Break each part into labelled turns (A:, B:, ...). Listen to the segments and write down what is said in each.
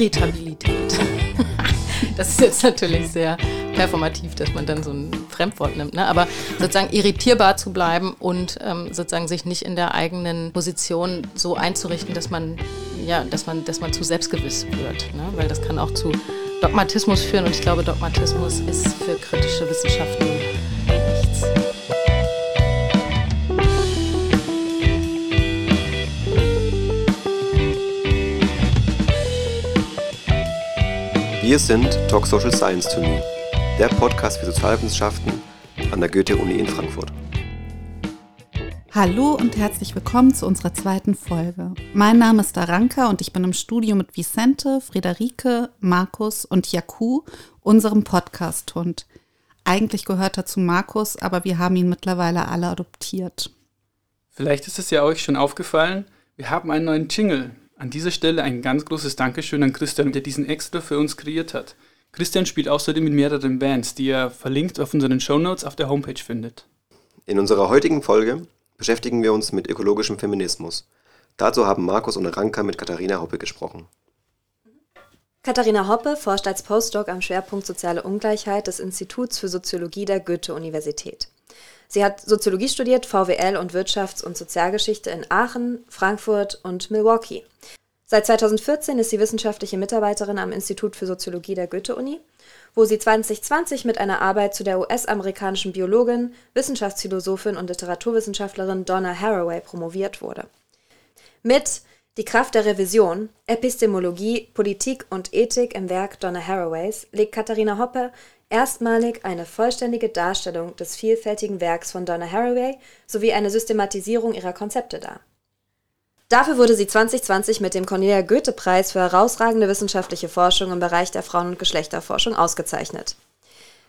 A: Irritabilität. das ist jetzt natürlich sehr performativ, dass man dann so ein Fremdwort nimmt, ne? aber sozusagen irritierbar zu bleiben und ähm, sozusagen sich nicht in der eigenen Position so einzurichten, dass man, ja, dass man, dass man zu selbstgewiss wird, ne? weil das kann auch zu Dogmatismus führen und ich glaube, Dogmatismus ist für kritische Wissenschaften
B: Wir sind Talk Social Science to Me, der Podcast für Sozialwissenschaften an der Goethe-Uni in Frankfurt.
C: Hallo und herzlich willkommen zu unserer zweiten Folge. Mein Name ist Daranka und ich bin im Studio mit Vicente, Friederike, Markus und Jaku, unserem Podcast-Hund. Eigentlich gehört er zu Markus, aber wir haben ihn mittlerweile alle adoptiert.
D: Vielleicht ist es ja euch schon aufgefallen, wir haben einen neuen Jingle. An dieser Stelle ein ganz großes Dankeschön an Christian, der diesen extra für uns kreiert hat. Christian spielt außerdem in mehreren Bands, die ihr verlinkt auf unseren Shownotes auf der Homepage findet.
B: In unserer heutigen Folge beschäftigen wir uns mit ökologischem Feminismus. Dazu haben Markus und Ranka mit Katharina Hoppe gesprochen.
E: Katharina Hoppe forscht als Postdoc am Schwerpunkt Soziale Ungleichheit des Instituts für Soziologie der Goethe-Universität. Sie hat Soziologie studiert, VWL und Wirtschafts- und Sozialgeschichte in Aachen, Frankfurt und Milwaukee. Seit 2014 ist sie wissenschaftliche Mitarbeiterin am Institut für Soziologie der Goethe-Uni, wo sie 2020 mit einer Arbeit zu der US-amerikanischen Biologin, Wissenschaftsphilosophin und Literaturwissenschaftlerin Donna Haraway promoviert wurde. Mit Die Kraft der Revision, Epistemologie, Politik und Ethik im Werk Donna Haraways legt Katharina Hoppe erstmalig eine vollständige Darstellung des vielfältigen Werks von Donna Haraway sowie eine Systematisierung ihrer Konzepte dar. Dafür wurde sie 2020 mit dem Cornelia Goethe-Preis für herausragende wissenschaftliche Forschung im Bereich der Frauen- und Geschlechterforschung ausgezeichnet.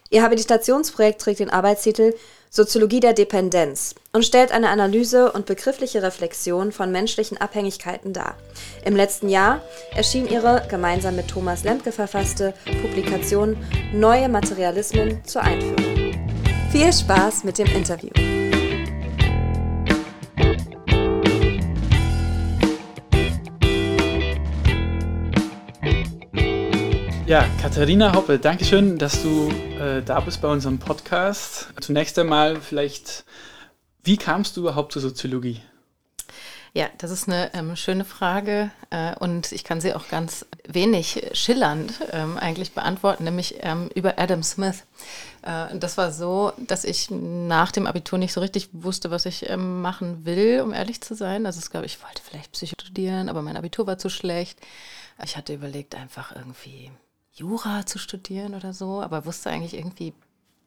E: Ihr Habilitationsprojekt trägt den Arbeitstitel Soziologie der Dependenz und stellt eine Analyse und begriffliche Reflexion von menschlichen Abhängigkeiten dar. Im letzten Jahr erschien ihre gemeinsam mit Thomas Lemke verfasste Publikation Neue Materialismen zur Einführung. Viel Spaß mit dem Interview.
D: Ja, Katharina Hoppe, danke schön, dass du äh, da bist bei unserem Podcast. Zunächst einmal vielleicht, wie kamst du überhaupt zur Soziologie?
A: Ja, das ist eine ähm, schöne Frage äh, und ich kann sie auch ganz wenig schillernd ähm, eigentlich beantworten, nämlich ähm, über Adam Smith. Äh, das war so, dass ich nach dem Abitur nicht so richtig wusste, was ich ähm, machen will, um ehrlich zu sein. Also es gab, ich wollte vielleicht Psycho studieren, aber mein Abitur war zu schlecht. Ich hatte überlegt, einfach irgendwie Jura zu studieren oder so, aber wusste eigentlich irgendwie,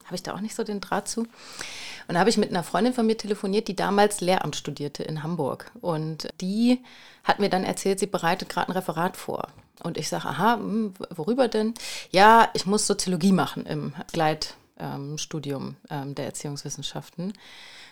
A: habe ich da auch nicht so den Draht zu. Und da habe ich mit einer Freundin von mir telefoniert, die damals Lehramt studierte in Hamburg. Und die hat mir dann erzählt, sie bereitet gerade ein Referat vor. Und ich sage, aha, hm, worüber denn? Ja, ich muss Soziologie machen im Gleitstudium ähm, der Erziehungswissenschaften.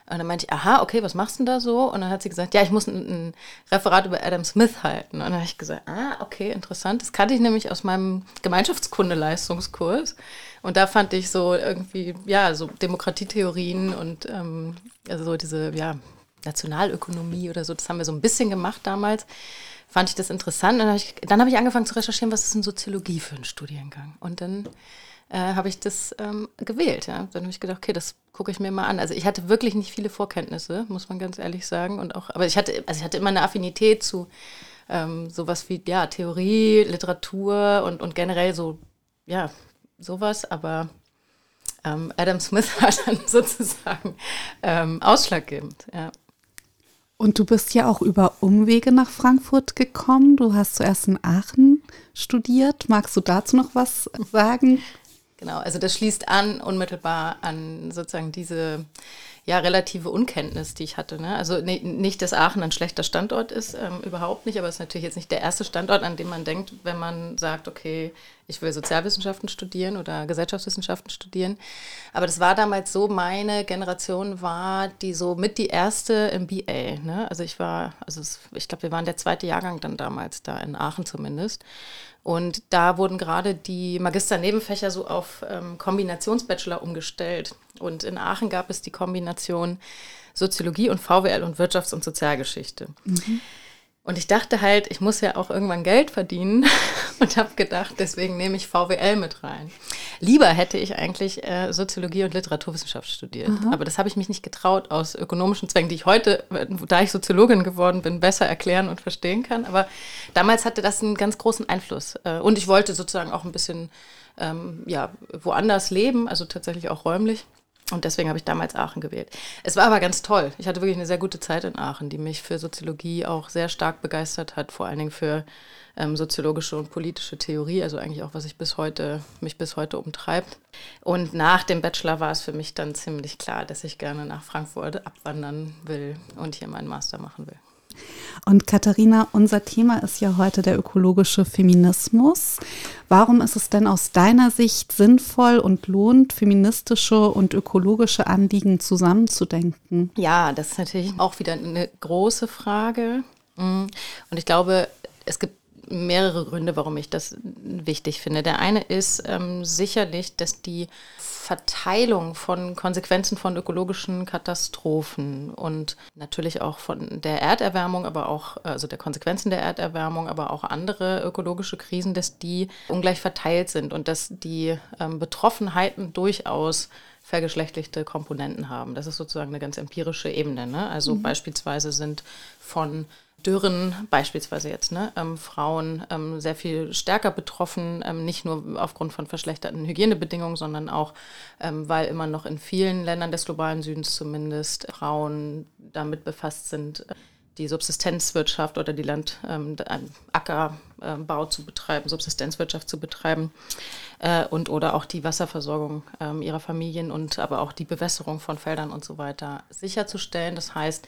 A: Und dann meinte ich, aha, okay, was machst du denn da so? Und dann hat sie gesagt, ja, ich muss ein, ein Referat über Adam Smith halten. Und dann habe ich gesagt, ah, okay, interessant. Das kannte ich nämlich aus meinem Gemeinschaftskunde-Leistungskurs. Und da fand ich so irgendwie, ja, so Demokratietheorien und ähm, also so diese, ja, Nationalökonomie oder so, das haben wir so ein bisschen gemacht damals. Fand ich das interessant. Und dann habe ich, hab ich angefangen zu recherchieren, was ist denn Soziologie für ein Studiengang? Und dann äh, habe ich das ähm, gewählt. Ja. Dann habe ich gedacht, okay, das gucke ich mir mal an. Also ich hatte wirklich nicht viele Vorkenntnisse, muss man ganz ehrlich sagen. Und auch, aber ich hatte, also ich hatte immer eine Affinität zu ähm, sowas wie ja, Theorie, Literatur und, und generell so, ja, sowas, aber ähm, Adam Smith war dann sozusagen ähm, ausschlaggebend, ja.
C: Und du bist ja auch über Umwege nach Frankfurt gekommen. Du hast zuerst in Aachen studiert. Magst du dazu noch was sagen?
A: Genau, also das schließt an unmittelbar an sozusagen diese ja, relative Unkenntnis, die ich hatte. Ne? Also ne, nicht, dass Aachen ein schlechter Standort ist, ähm, überhaupt nicht, aber es ist natürlich jetzt nicht der erste Standort, an dem man denkt, wenn man sagt, okay, ich will Sozialwissenschaften studieren oder Gesellschaftswissenschaften studieren. Aber das war damals so, meine Generation war die so mit die erste im BA. Ne? Also ich war, also es, ich glaube, wir waren der zweite Jahrgang dann damals da, in Aachen zumindest. Und da wurden gerade die Magister-Nebenfächer so auf ähm, Kombinationsbachelor umgestellt. Und in Aachen gab es die Kombination Soziologie und VWL und Wirtschafts- und Sozialgeschichte. Mhm. Und ich dachte halt, ich muss ja auch irgendwann Geld verdienen und habe gedacht, deswegen nehme ich VWL mit rein. Lieber hätte ich eigentlich äh, Soziologie und Literaturwissenschaft studiert, Aha. aber das habe ich mich nicht getraut aus ökonomischen Zwängen, die ich heute, da ich Soziologin geworden bin, besser erklären und verstehen kann. Aber damals hatte das einen ganz großen Einfluss äh, und ich wollte sozusagen auch ein bisschen ähm, ja, woanders leben, also tatsächlich auch räumlich. Und deswegen habe ich damals Aachen gewählt. Es war aber ganz toll. Ich hatte wirklich eine sehr gute Zeit in Aachen, die mich für Soziologie auch sehr stark begeistert hat, vor allen Dingen für ähm, soziologische und politische Theorie, also eigentlich auch, was ich bis heute, mich bis heute umtreibt. Und nach dem Bachelor war es für mich dann ziemlich klar, dass ich gerne nach Frankfurt abwandern will und hier meinen Master machen will.
C: Und Katharina, unser Thema ist ja heute der ökologische Feminismus. Warum ist es denn aus deiner Sicht sinnvoll und lohnt, feministische und ökologische Anliegen zusammenzudenken?
A: Ja, das ist natürlich auch wieder eine große Frage. Mm. Und ich glaube, es gibt mehrere Gründe, warum ich das wichtig finde. Der eine ist ähm, sicherlich, dass die Verteilung von Konsequenzen von ökologischen Katastrophen und natürlich auch von der Erderwärmung, aber auch, also der Konsequenzen der Erderwärmung, aber auch andere ökologische Krisen, dass die ungleich verteilt sind und dass die ähm, Betroffenheiten durchaus vergeschlechtlichte Komponenten haben. Das ist sozusagen eine ganz empirische Ebene. Ne? Also mhm. beispielsweise sind von Dürren beispielsweise jetzt, ne, ähm, Frauen ähm, sehr viel stärker betroffen, ähm, nicht nur aufgrund von verschlechterten Hygienebedingungen, sondern auch, ähm, weil immer noch in vielen Ländern des globalen Südens zumindest Frauen damit befasst sind, die Subsistenzwirtschaft oder die Land, ähm, Ackerbau zu betreiben, Subsistenzwirtschaft zu betreiben äh, und oder auch die Wasserversorgung ähm, ihrer Familien und aber auch die Bewässerung von Feldern und so weiter sicherzustellen. Das heißt,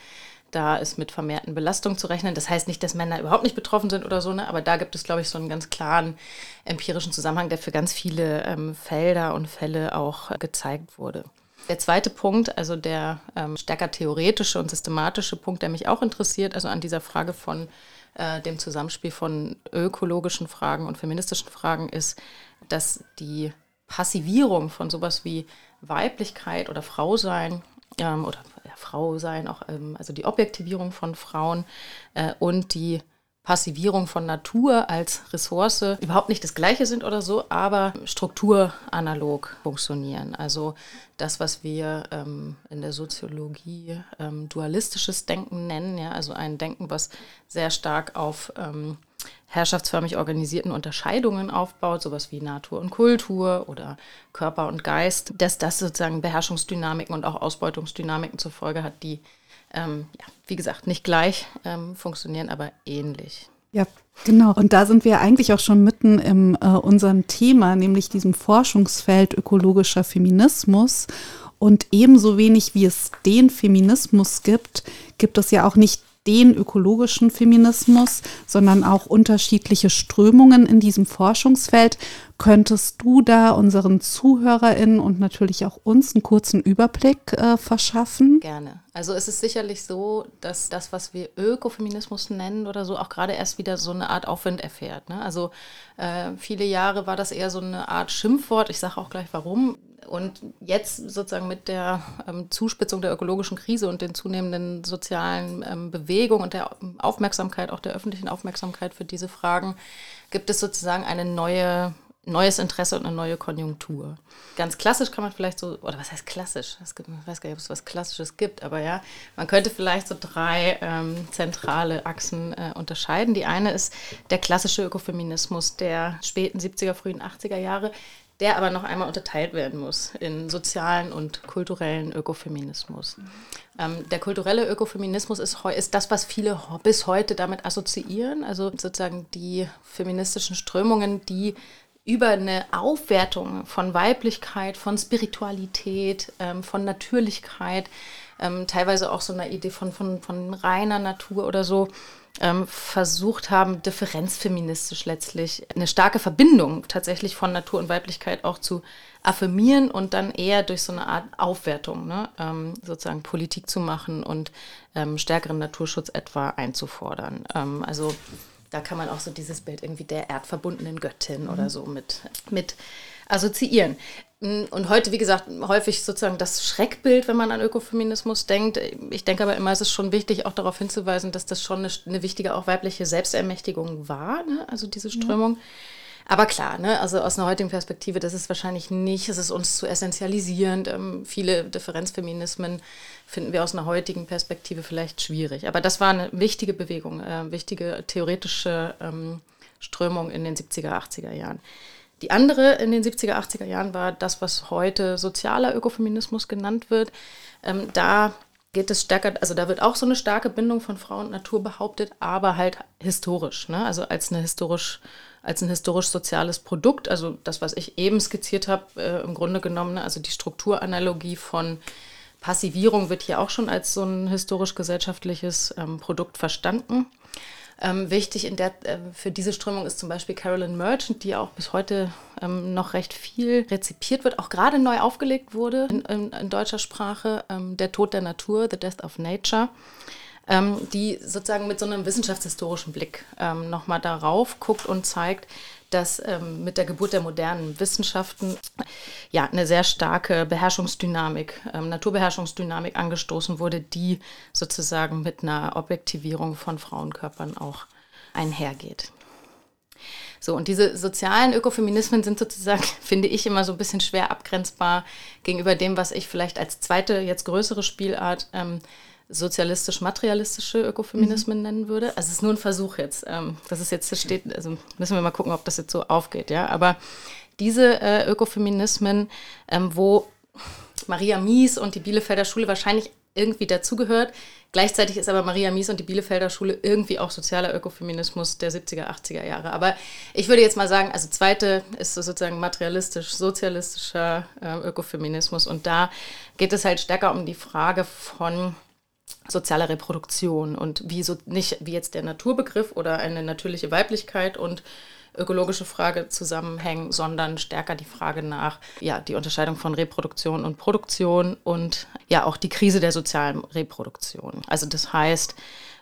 A: da ist mit vermehrten Belastungen zu rechnen. Das heißt nicht, dass Männer überhaupt nicht betroffen sind oder so, ne? aber da gibt es, glaube ich, so einen ganz klaren empirischen Zusammenhang, der für ganz viele ähm, Felder und Fälle auch äh, gezeigt wurde. Der zweite Punkt, also der ähm, stärker theoretische und systematische Punkt, der mich auch interessiert, also an dieser Frage von äh, dem Zusammenspiel von ökologischen Fragen und feministischen Fragen, ist, dass die Passivierung von sowas wie Weiblichkeit oder Frausein ähm, oder Frau sein, auch ähm, also die Objektivierung von Frauen äh, und die Passivierung von Natur als Ressource überhaupt nicht das Gleiche sind oder so, aber strukturanalog funktionieren. Also das, was wir ähm, in der Soziologie ähm, dualistisches Denken nennen, ja, also ein Denken, was sehr stark auf ähm, herrschaftsförmig organisierten Unterscheidungen aufbaut, sowas wie Natur und Kultur oder Körper und Geist, dass das sozusagen Beherrschungsdynamiken und auch Ausbeutungsdynamiken zur Folge hat, die, ähm, ja, wie gesagt, nicht gleich ähm, funktionieren, aber ähnlich.
C: Ja, genau. Und da sind wir eigentlich auch schon mitten in äh, unserem Thema, nämlich diesem Forschungsfeld ökologischer Feminismus. Und ebenso wenig wie es den Feminismus gibt, gibt es ja auch nicht den ökologischen Feminismus, sondern auch unterschiedliche Strömungen in diesem Forschungsfeld. Könntest du da unseren ZuhörerInnen und natürlich auch uns einen kurzen Überblick äh, verschaffen?
A: Gerne. Also es ist sicherlich so, dass das, was wir Ökofeminismus nennen oder so, auch gerade erst wieder so eine Art Aufwind erfährt. Ne? Also äh, viele Jahre war das eher so eine Art Schimpfwort. Ich sage auch gleich warum. Und jetzt sozusagen mit der ähm, Zuspitzung der ökologischen Krise und den zunehmenden sozialen ähm, Bewegungen und der Aufmerksamkeit, auch der öffentlichen Aufmerksamkeit für diese Fragen, gibt es sozusagen eine neue neues Interesse und eine neue Konjunktur. Ganz klassisch kann man vielleicht so, oder was heißt klassisch? Gibt, ich weiß gar nicht, ob es was Klassisches gibt, aber ja, man könnte vielleicht so drei ähm, zentrale Achsen äh, unterscheiden. Die eine ist der klassische Ökofeminismus der späten 70er, frühen 80er Jahre, der aber noch einmal unterteilt werden muss in sozialen und kulturellen Ökofeminismus. Ähm, der kulturelle Ökofeminismus ist, ist das, was viele bis heute damit assoziieren, also sozusagen die feministischen Strömungen, die über eine Aufwertung von Weiblichkeit, von Spiritualität, ähm, von Natürlichkeit, ähm, teilweise auch so einer Idee von, von, von reiner Natur oder so, ähm, versucht haben, differenzfeministisch letztlich eine starke Verbindung tatsächlich von Natur und Weiblichkeit auch zu affirmieren und dann eher durch so eine Art Aufwertung ne, ähm, sozusagen Politik zu machen und ähm, stärkeren Naturschutz etwa einzufordern. Ähm, also da kann man auch so dieses Bild irgendwie der erdverbundenen Göttin mhm. oder so mit, mit assoziieren. Und heute, wie gesagt, häufig sozusagen das Schreckbild, wenn man an Ökofeminismus denkt. Ich denke aber immer, es ist schon wichtig, auch darauf hinzuweisen, dass das schon eine, eine wichtige, auch weibliche Selbstermächtigung war, ne? also diese Strömung. Ja. Aber klar, ne, also aus einer heutigen Perspektive, das ist wahrscheinlich nicht, es ist uns zu essentialisierend. Ähm, viele Differenzfeminismen finden wir aus einer heutigen Perspektive vielleicht schwierig. Aber das war eine wichtige Bewegung, äh, wichtige theoretische ähm, Strömung in den 70er, 80er Jahren. Die andere in den 70er, 80er Jahren war das, was heute sozialer Ökofeminismus genannt wird. Ähm, da geht es stärker, also da wird auch so eine starke Bindung von Frau und Natur behauptet, aber halt historisch, ne? also als eine historisch als ein historisch-soziales Produkt, also das, was ich eben skizziert habe, äh, im Grunde genommen, ne? also die Strukturanalogie von Passivierung wird hier auch schon als so ein historisch-gesellschaftliches ähm, Produkt verstanden. Ähm, wichtig der, äh, für diese Strömung ist zum Beispiel Carolyn Merchant, die auch bis heute ähm, noch recht viel rezipiert wird, auch gerade neu aufgelegt wurde in, in, in deutscher Sprache, ähm, Der Tod der Natur, The Death of Nature, ähm, die sozusagen mit so einem wissenschaftshistorischen Blick ähm, nochmal darauf guckt und zeigt, dass ähm, mit der Geburt der modernen Wissenschaften ja eine sehr starke Beherrschungsdynamik, ähm, Naturbeherrschungsdynamik angestoßen wurde, die sozusagen mit einer Objektivierung von Frauenkörpern auch einhergeht. So, und diese sozialen Ökofeminismen sind sozusagen, finde ich, immer so ein bisschen schwer abgrenzbar gegenüber dem, was ich vielleicht als zweite, jetzt größere Spielart ähm, sozialistisch-materialistische Ökofeminismen mhm. nennen würde. Also es ist nur ein Versuch jetzt. Ähm, das ist jetzt steht, also müssen wir mal gucken, ob das jetzt so aufgeht, ja. Aber diese äh, Ökofeminismen, ähm, wo Maria Mies und die Bielefelder Schule wahrscheinlich irgendwie dazugehört. Gleichzeitig ist aber Maria Mies und die Bielefelder Schule irgendwie auch sozialer Ökofeminismus der 70er, 80er Jahre. Aber ich würde jetzt mal sagen, also zweite ist sozusagen materialistisch-sozialistischer äh, Ökofeminismus und da geht es halt stärker um die Frage von soziale Reproduktion und wie so nicht wie jetzt der Naturbegriff oder eine natürliche Weiblichkeit und ökologische Frage zusammenhängen, sondern stärker die Frage nach ja die Unterscheidung von Reproduktion und Produktion und ja auch die Krise der sozialen Reproduktion. Also das heißt,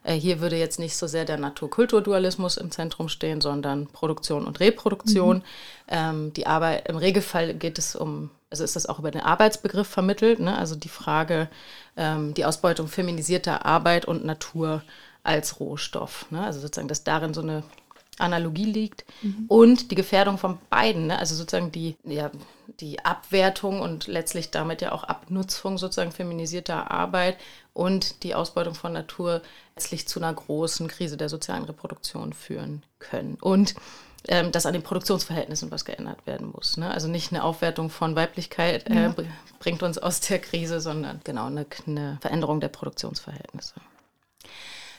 A: äh, hier würde jetzt nicht so sehr der Natur-Kultur-Dualismus im Zentrum stehen, sondern Produktion und Reproduktion. Mhm. Ähm, die Arbeit, im Regelfall geht es um, also ist das auch über den Arbeitsbegriff vermittelt, ne? also die Frage, ähm, die Ausbeutung feminisierter Arbeit und Natur als Rohstoff. Ne? Also sozusagen, dass darin so eine Analogie liegt mhm. und die Gefährdung von beiden, ne? also sozusagen die, ja, die Abwertung und letztlich damit ja auch Abnutzung sozusagen feminisierter Arbeit und die Ausbeutung von Natur letztlich zu einer großen Krise der sozialen Reproduktion führen können. Und ähm, dass an den Produktionsverhältnissen was geändert werden muss. Ne? Also nicht eine Aufwertung von Weiblichkeit äh, ja. bringt uns aus der Krise, sondern genau eine, eine Veränderung der Produktionsverhältnisse.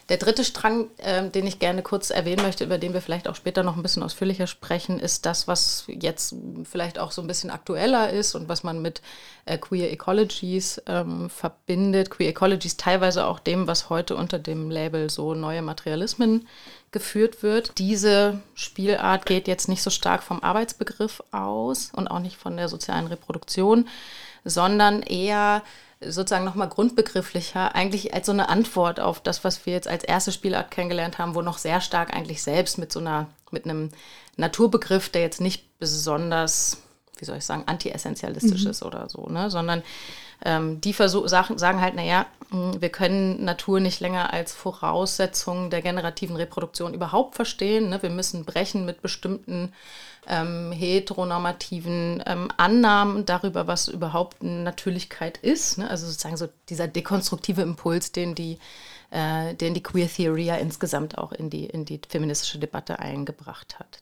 A: Der dritte Strang, äh, den ich gerne kurz erwähnen möchte, über den wir vielleicht auch später noch ein bisschen ausführlicher sprechen, ist das, was jetzt vielleicht auch so ein bisschen aktueller ist und was man mit äh, Queer Ecologies ähm, verbindet. Queer Ecologies teilweise auch dem, was heute unter dem Label so neue Materialismen geführt wird. Diese Spielart geht jetzt nicht so stark vom Arbeitsbegriff aus und auch nicht von der sozialen Reproduktion, sondern eher sozusagen nochmal grundbegrifflicher, eigentlich als so eine Antwort auf das, was wir jetzt als erste Spielart kennengelernt haben, wo noch sehr stark eigentlich selbst mit so einer, mit einem Naturbegriff, der jetzt nicht besonders, wie soll ich sagen, anti-essentialistisch mhm. ist oder so, ne, sondern ähm, die versuch, sagen, sagen halt, naja, wir können Natur nicht länger als Voraussetzung der generativen Reproduktion überhaupt verstehen. Ne? Wir müssen brechen mit bestimmten ähm, heteronormativen ähm, Annahmen darüber, was überhaupt Natürlichkeit ist. Ne? Also sozusagen so dieser dekonstruktive Impuls, den die, äh, den die Queer Theory ja insgesamt auch in die, in die feministische Debatte eingebracht hat.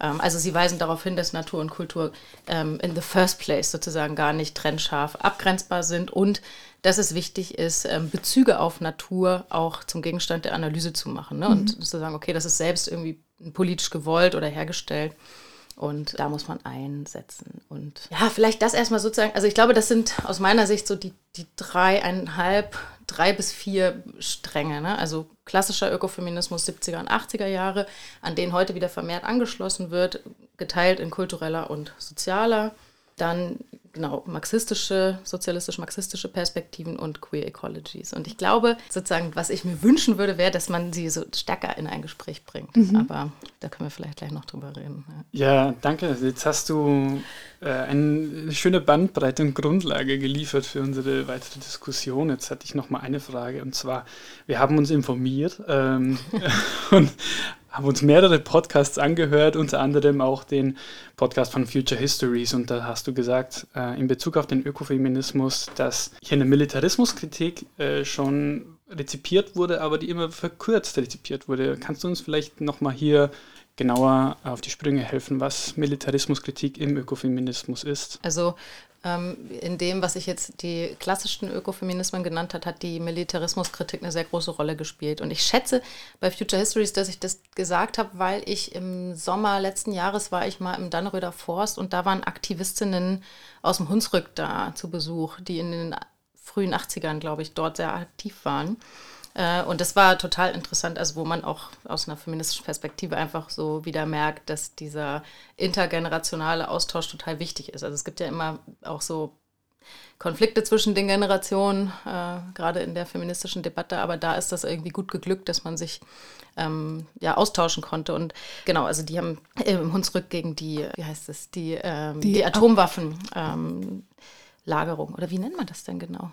A: Ähm, also sie weisen darauf hin, dass Natur und Kultur ähm, in the first place sozusagen gar nicht trennscharf abgrenzbar sind und dass es wichtig ist, ähm, Bezüge auf Natur auch zum Gegenstand der Analyse zu machen ne? und mhm. zu sagen, okay, das ist selbst irgendwie politisch gewollt oder hergestellt. Und da muss man einsetzen. Und ja, vielleicht das erstmal sozusagen, also ich glaube, das sind aus meiner Sicht so die, die dreieinhalb, drei bis vier Stränge. Ne? Also klassischer Ökofeminismus 70er und 80er Jahre, an denen heute wieder vermehrt angeschlossen wird, geteilt in kultureller und sozialer. Dann genau, marxistische, sozialistisch-marxistische Perspektiven und Queer Ecologies. Und ich glaube, sozusagen, was ich mir wünschen würde, wäre, dass man sie so stärker in ein Gespräch bringt. Mhm. Aber da können wir vielleicht gleich noch drüber reden.
D: Ja, ja danke. Jetzt hast du äh, eine schöne Bandbreite und Grundlage geliefert für unsere weitere Diskussion. Jetzt hatte ich noch mal eine Frage und zwar, wir haben uns informiert ähm, und haben uns mehrere Podcasts angehört, unter anderem auch den Podcast von Future Histories. Und da hast du gesagt, äh, in Bezug auf den Ökofeminismus, dass hier eine Militarismuskritik äh, schon rezipiert wurde, aber die immer verkürzt rezipiert wurde. Kannst du uns vielleicht nochmal hier genauer auf die Sprünge helfen, was Militarismuskritik im Ökofeminismus ist?
A: Also in dem, was ich jetzt die klassischen Ökofeminismen genannt hat, hat die Militarismuskritik eine sehr große Rolle gespielt. Und ich schätze bei Future Histories, dass ich das gesagt habe, weil ich im Sommer letzten Jahres war ich mal im Dannröder Forst und da waren Aktivistinnen aus dem Hunsrück da zu Besuch, die in den frühen 80ern, glaube ich, dort sehr aktiv waren. Äh, und das war total interessant, also wo man auch aus einer feministischen Perspektive einfach so wieder merkt, dass dieser intergenerationale Austausch total wichtig ist. Also es gibt ja immer auch so Konflikte zwischen den Generationen, äh, gerade in der feministischen Debatte, aber da ist das irgendwie gut geglückt, dass man sich ähm, ja austauschen konnte. Und genau, also die haben im Hunsrück gegen die, wie heißt es, die, ähm, die, die Atomwaffenlagerung. Ähm, oder wie nennt man das denn genau?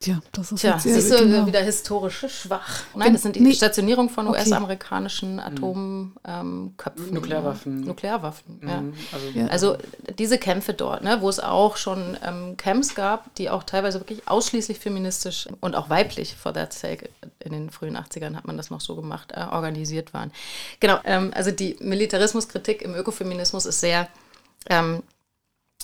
C: Tja, das ist
A: Tja, jetzt siehst du genau. wieder historisch schwach. Nein, das sind die nee. Stationierung von okay. US-amerikanischen mhm. Atomköpfen.
D: Nuklearwaffen.
A: Nuklearwaffen, mhm. ja. Also, ja. also, diese Kämpfe dort, ne, wo es auch schon ähm, Camps gab, die auch teilweise wirklich ausschließlich feministisch und auch weiblich, for that sake, in den frühen 80ern hat man das noch so gemacht, äh, organisiert waren. Genau, ähm, also die Militarismuskritik im Ökofeminismus ist sehr ähm,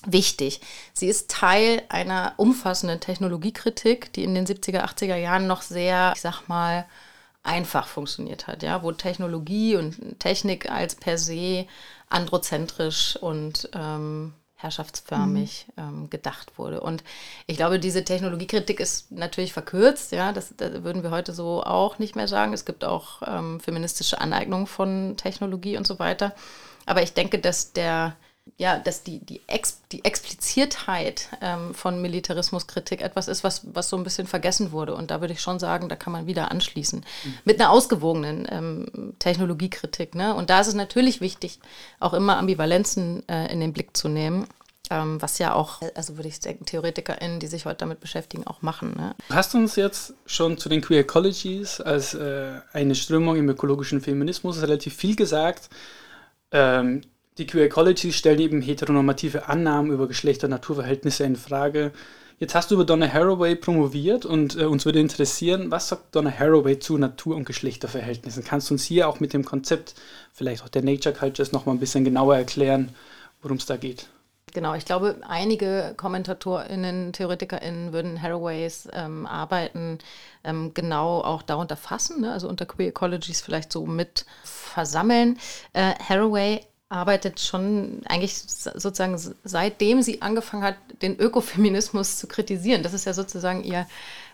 A: wichtig. Sie ist Teil einer umfassenden Technologiekritik, die in den 70er, 80er Jahren noch sehr, ich sag mal, einfach funktioniert hat, ja, wo Technologie und Technik als per se androzentrisch und ähm, herrschaftsförmig mhm. ähm, gedacht wurde. Und ich glaube, diese Technologiekritik ist natürlich verkürzt, ja, das, das, würden wir heute so auch nicht mehr sagen. Es gibt auch ähm, feministische Aneignungen von Technologie und so weiter. Aber ich denke, dass der ja, dass die, die, Ex, die Expliziertheit ähm, von Militarismuskritik etwas ist, was, was so ein bisschen vergessen wurde. Und da würde ich schon sagen, da kann man wieder anschließen. Mhm. Mit einer ausgewogenen ähm, Technologiekritik. Ne? Und da ist es natürlich wichtig, auch immer Ambivalenzen äh, in den Blick zu nehmen. Ähm, was ja auch, also würde ich denken, TheoretikerInnen, die sich heute damit beschäftigen, auch machen. Ne?
D: Du hast uns jetzt schon zu den Queer Ecologies als äh, eine Strömung im ökologischen Feminismus relativ viel gesagt. Ähm, die Queer Ecology stellen eben heteronormative Annahmen über Geschlechter- und Naturverhältnisse in Frage. Jetzt hast du über Donna Haraway promoviert und äh, uns würde interessieren, was sagt Donna Haraway zu Natur- und Geschlechterverhältnissen? Kannst du uns hier auch mit dem Konzept vielleicht auch der Nature Cultures noch mal ein bisschen genauer erklären, worum es da geht?
A: Genau, ich glaube, einige KommentatorInnen, TheoretikerInnen würden Haraways ähm, Arbeiten ähm, genau auch darunter fassen, ne? also unter Queer Ecologies vielleicht so mit versammeln. Äh, Haraway arbeitet schon eigentlich sozusagen seitdem sie angefangen hat, den Ökofeminismus zu kritisieren. Das ist ja sozusagen ihr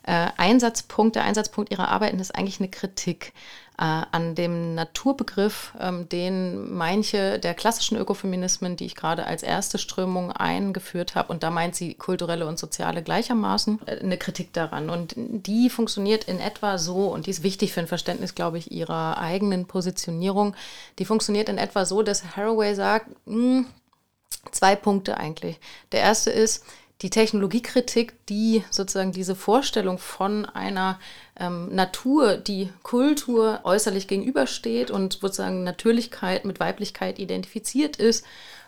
A: äh, Einsatzpunkt. Der Einsatzpunkt ihrer Arbeiten ist eigentlich eine Kritik äh, an dem Naturbegriff, ähm, den manche der klassischen Ökofeminismen, die ich gerade als erste Strömung eingeführt habe, und da meint sie kulturelle und soziale gleichermaßen, äh, eine Kritik daran. Und die funktioniert in etwa so, und die ist wichtig für ein Verständnis, glaube ich, ihrer eigenen Positionierung. Die funktioniert in etwa so, dass Haraway sagt, mh, hm, zwei Punkte eigentlich. Der erste ist, die Technologiekritik, die sozusagen diese Vorstellung von einer ähm, Natur, die Kultur äußerlich gegenübersteht und sozusagen Natürlichkeit mit Weiblichkeit identifiziert ist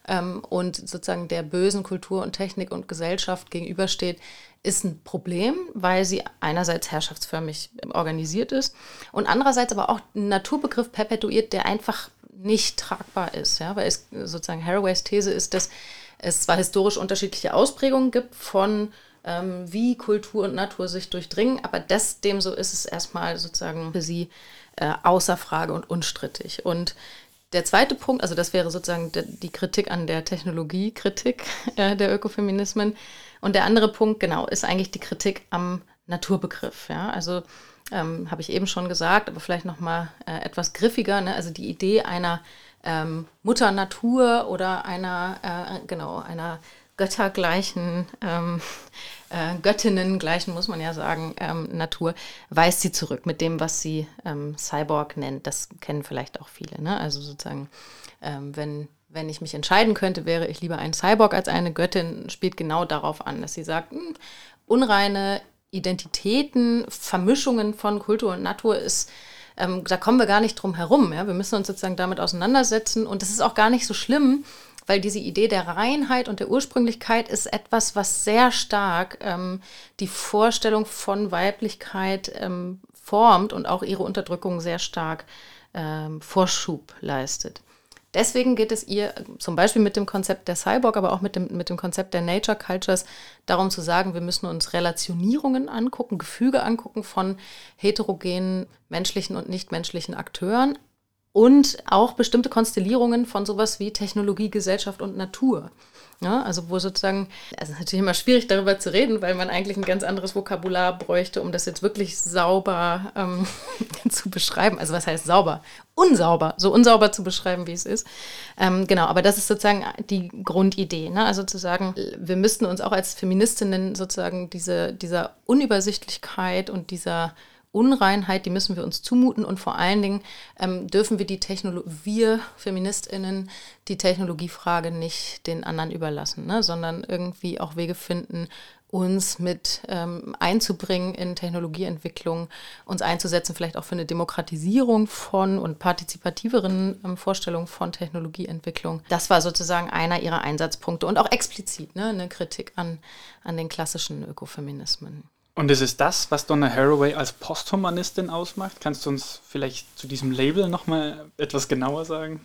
A: ähm, und sozusagen der bösen Kultur und Technik und Gesellschaft gegenübersteht, ist ein Problem, weil sie einerseits herrschaftsförmig organisiert ist und andererseits aber auch einen Naturbegriff perpetuiert, der einfach nicht tragbar ist. Ja? Weil es sozusagen Haraways These ist, dass es zwar historisch unterschiedliche Ausprägungen gibt von ähm, wie Kultur und Natur sich durchdringen, aber das dem so ist es erstmal sozusagen für sie äh, außer Frage und unstrittig. Und der zweite Punkt, also das wäre sozusagen die Kritik an der Technologiekritik äh, der Ökofeminismen. Und der andere Punkt, genau, ist eigentlich die Kritik am Naturbegriff. Ja? Also ähm, habe ich eben schon gesagt, aber vielleicht nochmal äh, etwas griffiger. Ne? Also die Idee einer ähm, Mutter Natur oder einer, äh, genau, einer göttergleichen, ähm, äh, Göttinnen gleichen, muss man ja sagen, ähm, Natur, weist sie zurück mit dem, was sie ähm, Cyborg nennt. Das kennen vielleicht auch viele. Ne? Also sozusagen, ähm, wenn, wenn ich mich entscheiden könnte, wäre ich lieber ein Cyborg als eine Göttin, spielt genau darauf an, dass sie sagt, mh, hm, unreine Identitäten, Vermischungen von Kultur und Natur ist ähm, da kommen wir gar nicht drum herum. Ja? Wir müssen uns sozusagen damit auseinandersetzen. Und das ist auch gar nicht so schlimm, weil diese Idee der Reinheit und der Ursprünglichkeit ist etwas, was sehr stark ähm, die Vorstellung von Weiblichkeit ähm, formt und auch ihre Unterdrückung sehr stark ähm, Vorschub leistet. Deswegen geht es ihr zum Beispiel mit dem Konzept der Cyborg, aber auch mit dem, mit dem Konzept der Nature Cultures darum zu sagen, wir müssen uns Relationierungen angucken, Gefüge angucken von heterogenen menschlichen und nichtmenschlichen Akteuren, und auch bestimmte Konstellierungen von sowas wie Technologie, Gesellschaft und Natur. Ja, also wo sozusagen, also es ist natürlich immer schwierig darüber zu reden, weil man eigentlich ein ganz anderes Vokabular bräuchte, um das jetzt wirklich sauber ähm, zu beschreiben. Also was heißt sauber? Unsauber, so unsauber zu beschreiben, wie es ist. Ähm, genau, aber das ist sozusagen die Grundidee. Ne? Also zu sagen, wir müssten uns auch als Feministinnen sozusagen diese, dieser Unübersichtlichkeit und dieser Unreinheit, die müssen wir uns zumuten und vor allen Dingen ähm, dürfen wir die Technologie, wir Feministinnen, die Technologiefrage nicht den anderen überlassen, ne, sondern irgendwie auch Wege finden, uns mit ähm, einzubringen in Technologieentwicklung, uns einzusetzen, vielleicht auch für eine Demokratisierung von und partizipativeren ähm, Vorstellungen von Technologieentwicklung. Das war sozusagen einer ihrer Einsatzpunkte und auch explizit ne, eine Kritik an, an den klassischen Ökofeminismen.
D: Und ist es das, was Donna Haraway als Posthumanistin ausmacht? Kannst du uns vielleicht zu diesem Label nochmal etwas genauer sagen?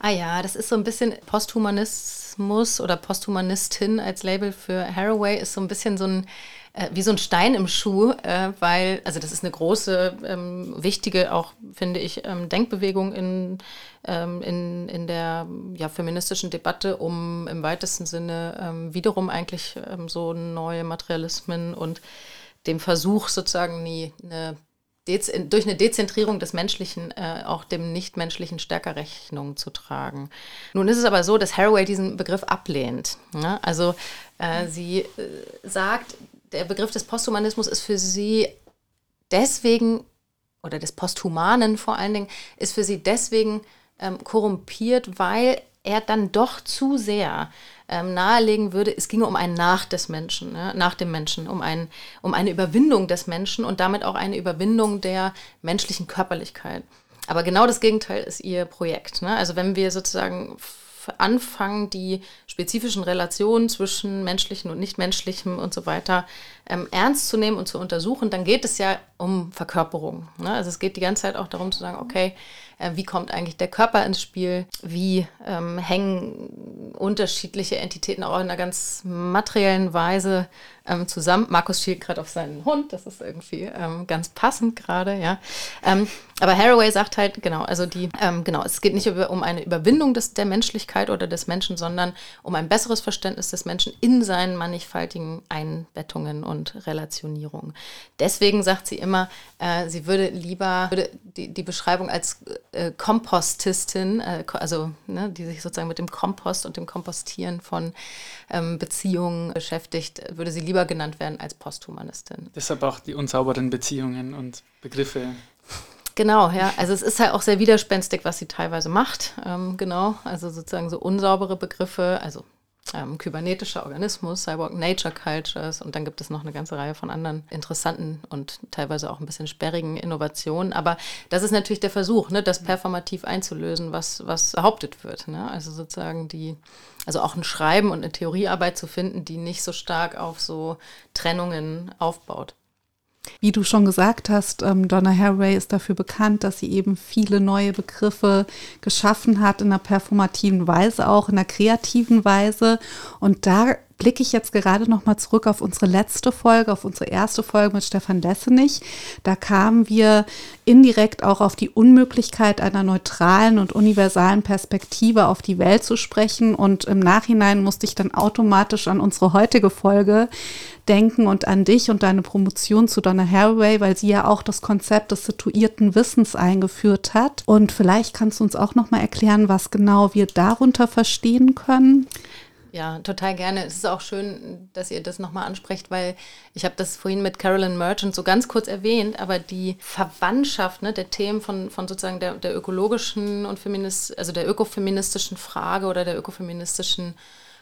A: Ah ja, das ist so ein bisschen Posthumanismus oder Posthumanistin als Label für Haraway ist so ein bisschen so ein äh, wie so ein Stein im Schuh, äh, weil, also das ist eine große, ähm, wichtige, auch finde ich, ähm, Denkbewegung in, ähm, in, in der ja, feministischen Debatte, um im weitesten Sinne ähm, wiederum eigentlich ähm, so neue Materialismen und dem Versuch sozusagen nie eine durch eine Dezentrierung des Menschlichen äh, auch dem Nichtmenschlichen stärker Rechnung zu tragen. Nun ist es aber so, dass Haraway diesen Begriff ablehnt. Ja? Also äh, sie äh, sagt, der Begriff des Posthumanismus ist für sie deswegen, oder des Posthumanen vor allen Dingen, ist für sie deswegen ähm, korrumpiert, weil er dann doch zu sehr ähm, nahelegen würde, es ginge um ein Nach des Menschen, ne? nach dem Menschen, um, ein, um eine Überwindung des Menschen und damit auch eine Überwindung der menschlichen Körperlichkeit. Aber genau das Gegenteil ist ihr Projekt. Ne? Also wenn wir sozusagen anfangen, die spezifischen Relationen zwischen menschlichen und nichtmenschlichem und so weiter ähm, ernst zu nehmen und zu untersuchen, dann geht es ja um Verkörperung. Ne? Also es geht die ganze Zeit auch darum zu sagen, okay, wie kommt eigentlich der Körper ins Spiel? Wie ähm, hängen unterschiedliche Entitäten auch in einer ganz materiellen Weise ähm, zusammen? Markus schielt gerade auf seinen Hund, das ist irgendwie ähm, ganz passend gerade, ja. Ähm, aber Haraway sagt halt, genau, also die, ähm, genau, es geht nicht über, um eine Überwindung des, der Menschlichkeit oder des Menschen, sondern um ein besseres Verständnis des Menschen in seinen mannigfaltigen Einbettungen und Relationierungen. Deswegen sagt sie immer, äh, sie würde lieber würde die, die Beschreibung als äh, Kompostistin, äh, also ne, die sich sozusagen mit dem Kompost und dem Kompostieren von ähm, Beziehungen beschäftigt, würde sie lieber genannt werden als Posthumanistin.
D: Deshalb auch die unsauberen Beziehungen und Begriffe.
A: Genau, ja. Also es ist halt auch sehr widerspenstig, was sie teilweise macht. Ähm, genau, also sozusagen so unsaubere Begriffe, also ähm, kybernetischer Organismus, Cyborg Nature Cultures und dann gibt es noch eine ganze Reihe von anderen interessanten und teilweise auch ein bisschen sperrigen Innovationen. Aber das ist natürlich der Versuch, ne, das performativ einzulösen, was, was behauptet wird. Ne? Also sozusagen die, also auch ein Schreiben und eine Theoriearbeit zu finden, die nicht so stark auf so Trennungen aufbaut.
C: Wie du schon gesagt hast, ähm, Donna Haraway ist dafür bekannt, dass sie eben viele neue Begriffe geschaffen hat, in einer performativen Weise, auch in einer kreativen Weise. Und da blicke ich jetzt gerade noch mal zurück auf unsere letzte Folge, auf unsere erste Folge mit Stefan Lessenich. Da kamen wir indirekt auch auf die Unmöglichkeit einer neutralen und universalen Perspektive auf die Welt zu sprechen. Und im Nachhinein musste ich dann automatisch an unsere heutige Folge denken und an dich und deine Promotion zu Donna Haraway, weil sie ja auch das Konzept des situierten Wissens eingeführt hat. Und vielleicht kannst du uns auch noch mal erklären, was genau wir darunter verstehen können.
A: Ja, total gerne. Es ist auch schön, dass ihr das nochmal ansprecht, weil ich habe das vorhin mit Carolyn Merchant so ganz kurz erwähnt, aber die Verwandtschaft ne, der Themen von, von sozusagen der, der ökologischen und feminist, also der ökofeministischen Frage oder der ökofeministischen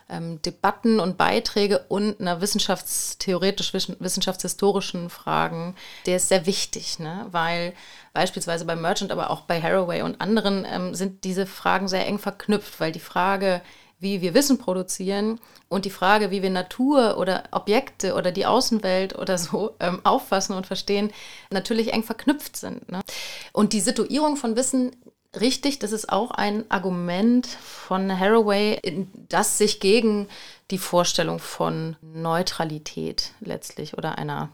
A: ähm, Debatten und Beiträge und einer wissenschaftstheoretisch wissenschaftshistorischen Fragen, der ist sehr wichtig, ne? weil beispielsweise bei Merchant, aber auch bei Haraway und anderen ähm, sind diese Fragen sehr eng verknüpft, weil die Frage, wie wir Wissen produzieren und die Frage, wie wir Natur oder Objekte oder die Außenwelt oder so ähm, auffassen und verstehen, natürlich eng verknüpft sind. Ne? Und die Situierung von Wissen richtig, das ist auch ein Argument von Haraway, das sich gegen die Vorstellung von Neutralität letztlich oder einer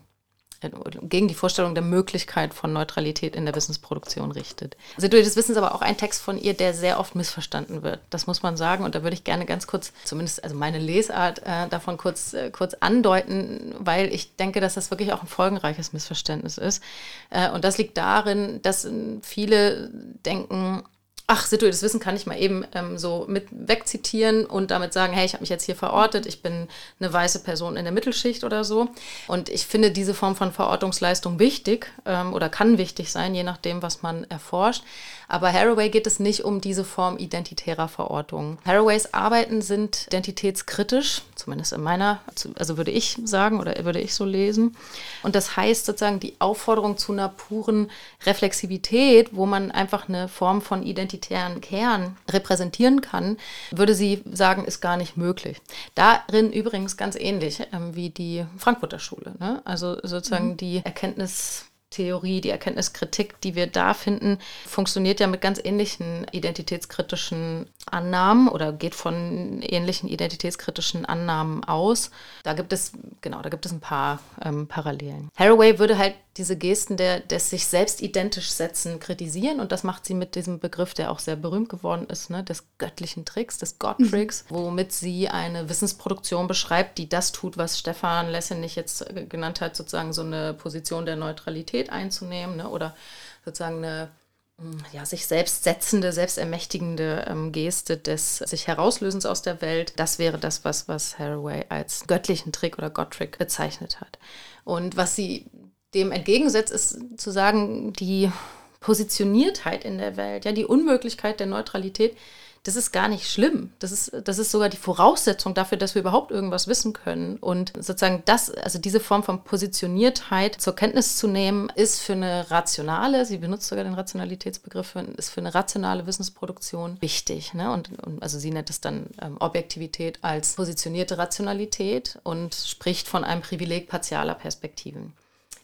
A: gegen die Vorstellung der Möglichkeit von Neutralität in der Wissensproduktion richtet. Situiertes Wissen ist aber auch ein Text von ihr, der sehr oft missverstanden wird. Das muss man sagen. Und da würde ich gerne ganz kurz, zumindest also meine Lesart äh, davon kurz, äh, kurz andeuten, weil ich denke, dass das wirklich auch ein folgenreiches Missverständnis ist. Äh, und das liegt darin, dass viele denken, ach, situiertes Wissen kann ich mal eben ähm, so mit wegzitieren und damit sagen, hey, ich habe mich jetzt hier verortet, ich bin eine weiße Person in der Mittelschicht oder so. Und ich finde diese Form von Verortungsleistung wichtig ähm, oder kann wichtig sein, je nachdem, was man erforscht. Aber Haraway geht es nicht um diese Form identitärer Verortung. Haraways Arbeiten sind identitätskritisch, zumindest in meiner, also würde ich sagen oder würde ich so lesen. Und das heißt sozusagen die Aufforderung zu einer puren Reflexivität, wo man einfach eine Form von identitären Kern repräsentieren kann, würde sie sagen, ist gar nicht möglich. Darin übrigens ganz ähnlich ähm, wie die Frankfurter Schule. Ne? Also sozusagen mhm. die Erkenntnis Theorie, die Erkenntniskritik, die wir da finden, funktioniert ja mit ganz ähnlichen identitätskritischen Annahmen oder geht von ähnlichen identitätskritischen Annahmen aus. Da gibt es, genau, da gibt es ein paar ähm, Parallelen. Haraway würde halt diese Gesten der, des sich selbst identisch setzen kritisieren und das macht sie mit diesem Begriff, der auch sehr berühmt geworden ist, ne, des göttlichen Tricks, des God-Tricks, mhm. womit sie eine Wissensproduktion beschreibt, die das tut, was Stefan Lessenich jetzt genannt hat, sozusagen so eine Position der Neutralität einzunehmen ne, oder sozusagen eine hm, ja, sich selbst setzende, selbstermächtigende ähm, Geste des sich Herauslösens aus der Welt. Das wäre das, was, was Haraway als göttlichen Trick oder God-Trick bezeichnet hat. Und was sie dem entgegensetzt, ist zu sagen, die Positioniertheit in der Welt, ja, die Unmöglichkeit der Neutralität, das ist gar nicht schlimm. Das ist, das ist sogar die Voraussetzung dafür, dass wir überhaupt irgendwas wissen können. Und sozusagen das, also diese Form von Positioniertheit zur Kenntnis zu nehmen, ist für eine rationale, sie benutzt sogar den Rationalitätsbegriff, ist für eine rationale Wissensproduktion wichtig. Ne? Und, und also sie nennt es dann ähm, Objektivität als positionierte Rationalität und spricht von einem Privileg partialer Perspektiven.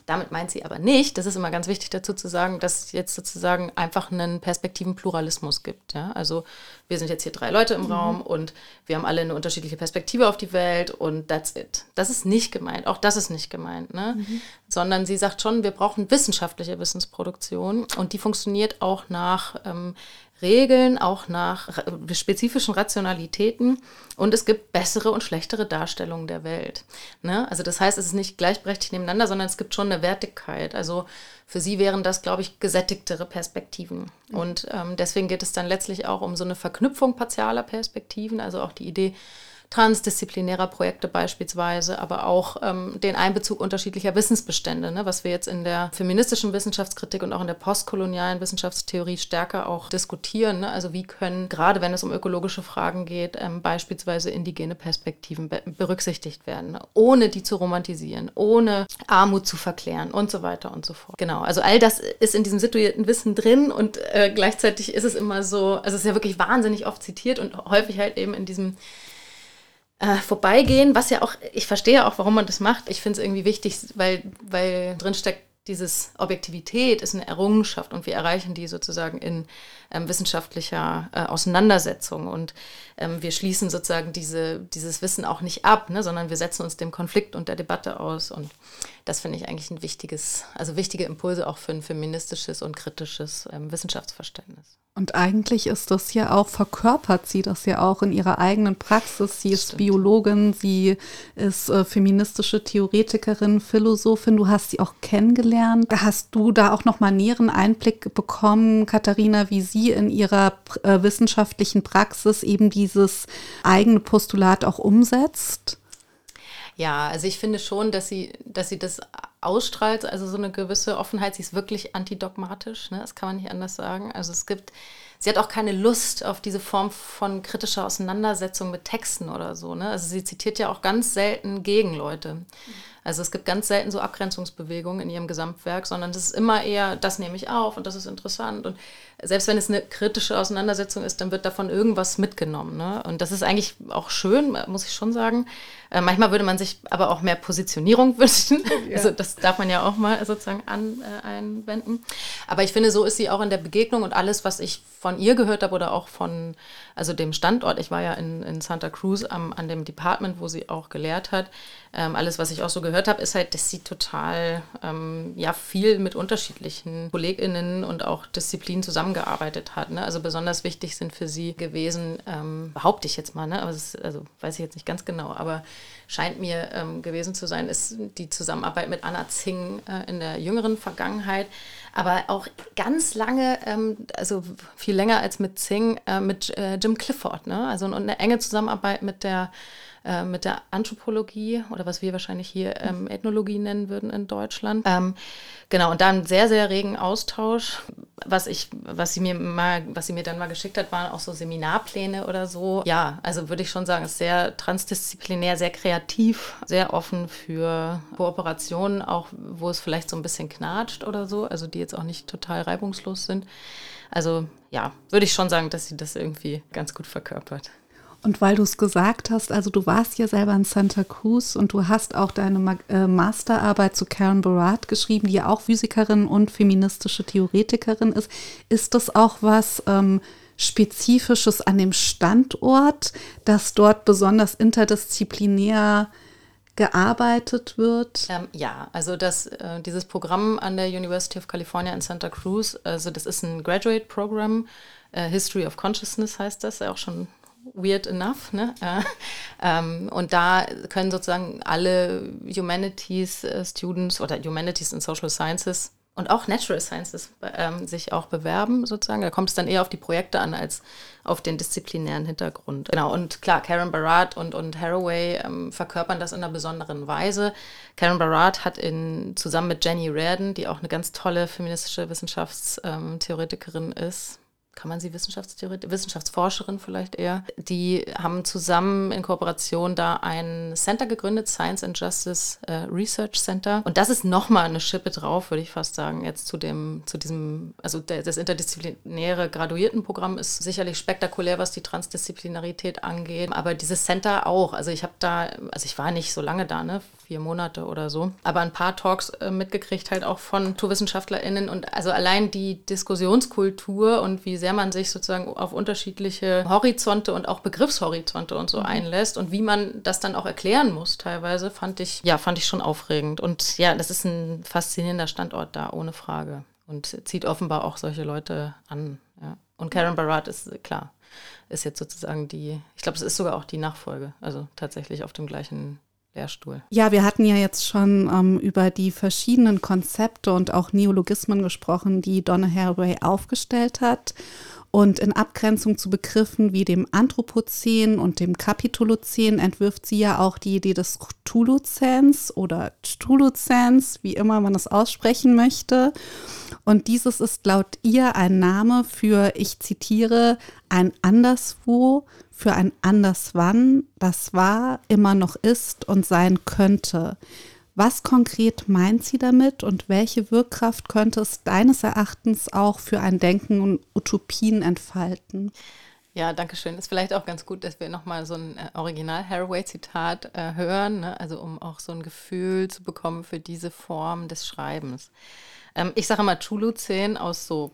A: Damit meint sie aber nicht, das ist immer ganz wichtig dazu zu sagen, dass es jetzt sozusagen einfach einen Perspektivenpluralismus gibt. Ja? Also wir sind jetzt hier drei Leute im mhm. Raum und wir haben alle eine unterschiedliche Perspektive auf die Welt und that's it. Das ist nicht gemeint, auch das ist nicht gemeint, ne? Mhm. sondern sie sagt schon, wir brauchen wissenschaftliche Wissensproduktion und die funktioniert auch nach ähm, Regeln, auch nach spezifischen Rationalitäten und es gibt bessere und schlechtere Darstellungen der Welt. Ne? Also das heißt, es ist nicht gleichberechtigt nebeneinander, sondern es gibt schon eine Wertigkeit. Also für sie wären das, glaube ich, gesättigtere Perspektiven. Und ähm, deswegen geht es dann letztlich auch um so eine Verknüpfung partialer Perspektiven, also auch die Idee, transdisziplinärer Projekte beispielsweise, aber auch ähm, den Einbezug unterschiedlicher Wissensbestände, ne, was wir jetzt in der feministischen Wissenschaftskritik und auch in der postkolonialen Wissenschaftstheorie stärker auch diskutieren. Ne? Also wie können, gerade wenn es um ökologische Fragen geht, ähm, beispielsweise indigene Perspektiven be berücksichtigt werden, ne? ohne die zu romantisieren, ohne Armut zu verklären und so weiter und so fort. Genau, also all das ist in diesem situierten Wissen drin und äh, gleichzeitig ist es immer so, also es ist ja wirklich wahnsinnig oft zitiert und häufig halt eben in diesem äh, vorbeigehen, was ja auch, ich verstehe auch, warum man das macht. Ich finde es irgendwie wichtig, weil, weil drin steckt dieses Objektivität ist eine Errungenschaft und wir erreichen die sozusagen in ähm, wissenschaftlicher äh, Auseinandersetzung und ähm, wir schließen sozusagen diese, dieses Wissen auch nicht ab, ne, sondern wir setzen uns dem Konflikt und der Debatte aus und das finde ich eigentlich ein wichtiges, also wichtige Impulse auch für ein feministisches und kritisches ähm, Wissenschaftsverständnis.
C: Und eigentlich ist das ja auch, verkörpert sie das ja auch in ihrer eigenen Praxis. Sie ist Stimmt. Biologin, sie ist äh, feministische Theoretikerin, Philosophin. Du hast sie auch kennengelernt. Hast du da auch nochmal näheren Einblick bekommen, Katharina, wie sie in ihrer äh, wissenschaftlichen Praxis eben dieses eigene Postulat auch umsetzt?
A: Ja, also ich finde schon, dass sie, dass sie das ausstrahlt, also so eine gewisse Offenheit. Sie ist wirklich antidogmatisch, ne? das kann man nicht anders sagen. Also es gibt, sie hat auch keine Lust auf diese Form von kritischer Auseinandersetzung mit Texten oder so. Ne? Also sie zitiert ja auch ganz selten Gegenleute. Mhm. Also es gibt ganz selten so Abgrenzungsbewegungen in ihrem Gesamtwerk, sondern es ist immer eher, das nehme ich auf und das ist interessant. Und selbst wenn es eine kritische Auseinandersetzung ist, dann wird davon irgendwas mitgenommen. Ne? Und das ist eigentlich auch schön, muss ich schon sagen. Äh, manchmal würde man sich aber auch mehr Positionierung wünschen. Ja. Also das darf man ja auch mal sozusagen an, äh, einwenden. Aber ich finde, so ist sie auch in der Begegnung und alles, was ich von ihr gehört habe oder auch von also dem Standort. Ich war ja in, in Santa Cruz am, an dem Department, wo sie auch gelehrt hat. Ähm, alles, was ich auch so gehört habe, ist halt, dass sie total ähm, ja viel mit unterschiedlichen KollegInnen und auch Disziplinen zusammengearbeitet hat. Ne? Also besonders wichtig sind für sie gewesen, ähm, behaupte ich jetzt mal, ne? aber ist, also weiß ich jetzt nicht ganz genau, aber scheint mir ähm, gewesen zu sein, ist die Zusammenarbeit mit Anna Zing äh, in der jüngeren Vergangenheit, aber auch ganz lange, ähm, also viel länger als mit Zing, äh, mit äh, Jim Clifford, ne? also eine enge Zusammenarbeit mit der äh, mit der Anthropologie oder was wir wahrscheinlich hier ähm, Ethnologie nennen würden in Deutschland. Ähm, genau, und da einen sehr, sehr regen Austausch. Was ich, was sie mir mal, was sie mir dann mal geschickt hat, waren auch so Seminarpläne oder so. Ja, also würde ich schon sagen, ist sehr transdisziplinär, sehr kreativ, sehr offen für Kooperationen, auch wo es vielleicht so ein bisschen knatscht oder so, also die jetzt auch nicht total reibungslos sind. Also ja, würde ich schon sagen, dass sie das irgendwie ganz gut verkörpert.
C: Und weil du es gesagt hast, also du warst ja selber in Santa Cruz und du hast auch deine äh, Masterarbeit zu Karen Barat geschrieben, die ja auch Physikerin und feministische Theoretikerin ist. Ist das auch was ähm, Spezifisches an dem Standort, dass dort besonders interdisziplinär gearbeitet wird?
A: Ähm, ja, also das, äh, dieses Programm an der University of California in Santa Cruz, also das ist ein Graduate Program, äh, History of Consciousness heißt das, auch schon weird enough. Ne? Äh, ähm, und da können sozusagen alle Humanities äh, Students oder Humanities and Social Sciences und auch Natural Sciences ähm, sich auch bewerben sozusagen. Da kommt es dann eher auf die Projekte an als auf den disziplinären Hintergrund. Genau, und klar, Karen Barat und, und Haraway ähm, verkörpern das in einer besonderen Weise. Karen Barat hat in, zusammen mit Jenny Reardon, die auch eine ganz tolle feministische Wissenschaftstheoretikerin ist, kann man sie Wissenschaftstheoretik, Wissenschaftsforscherin vielleicht eher, die haben zusammen in Kooperation da ein Center gegründet, Science and Justice äh, Research Center. Und das ist nochmal eine Schippe drauf, würde ich fast sagen, jetzt zu dem, zu diesem, also der, das interdisziplinäre Graduiertenprogramm ist sicherlich spektakulär, was die Transdisziplinarität angeht, aber dieses Center auch. Also ich habe da, also ich war nicht so lange da, ne, vier Monate oder so, aber ein paar Talks äh, mitgekriegt halt auch von NaturwissenschaftlerInnen und also allein die Diskussionskultur und wie sehr man sich sozusagen auf unterschiedliche Horizonte und auch Begriffshorizonte und so mhm. einlässt und wie man das dann auch erklären muss teilweise, fand ich, ja, fand ich schon aufregend. Und ja, das ist ein faszinierender Standort da, ohne Frage. Und zieht offenbar auch solche Leute an. Ja. Und Karen Barat ist klar, ist jetzt sozusagen die, ich glaube, es ist sogar auch die Nachfolge, also tatsächlich auf dem gleichen Lehrstuhl.
C: Ja, wir hatten ja jetzt schon ähm, über die verschiedenen Konzepte und auch Neologismen gesprochen, die Donna Haraway aufgestellt hat. Und in Abgrenzung zu Begriffen wie dem Anthropozän und dem Kapitolozän entwirft sie ja auch die Idee des Cthulhuzäns oder Cthulhuzäns, wie immer man es aussprechen möchte. Und dieses ist laut ihr ein Name für, ich zitiere, ein Anderswo, für ein Anderswann, das war, immer noch ist und sein könnte. Was konkret meint sie damit und welche Wirkkraft könnte es deines Erachtens auch für ein Denken und Utopien entfalten?
A: Ja, danke schön. Ist vielleicht auch ganz gut, dass wir nochmal so ein äh, Original Haraway-Zitat äh, hören, ne? also um auch so ein Gefühl zu bekommen für diese Form des Schreibens. Ähm, ich sage immer Chulu-10 aus so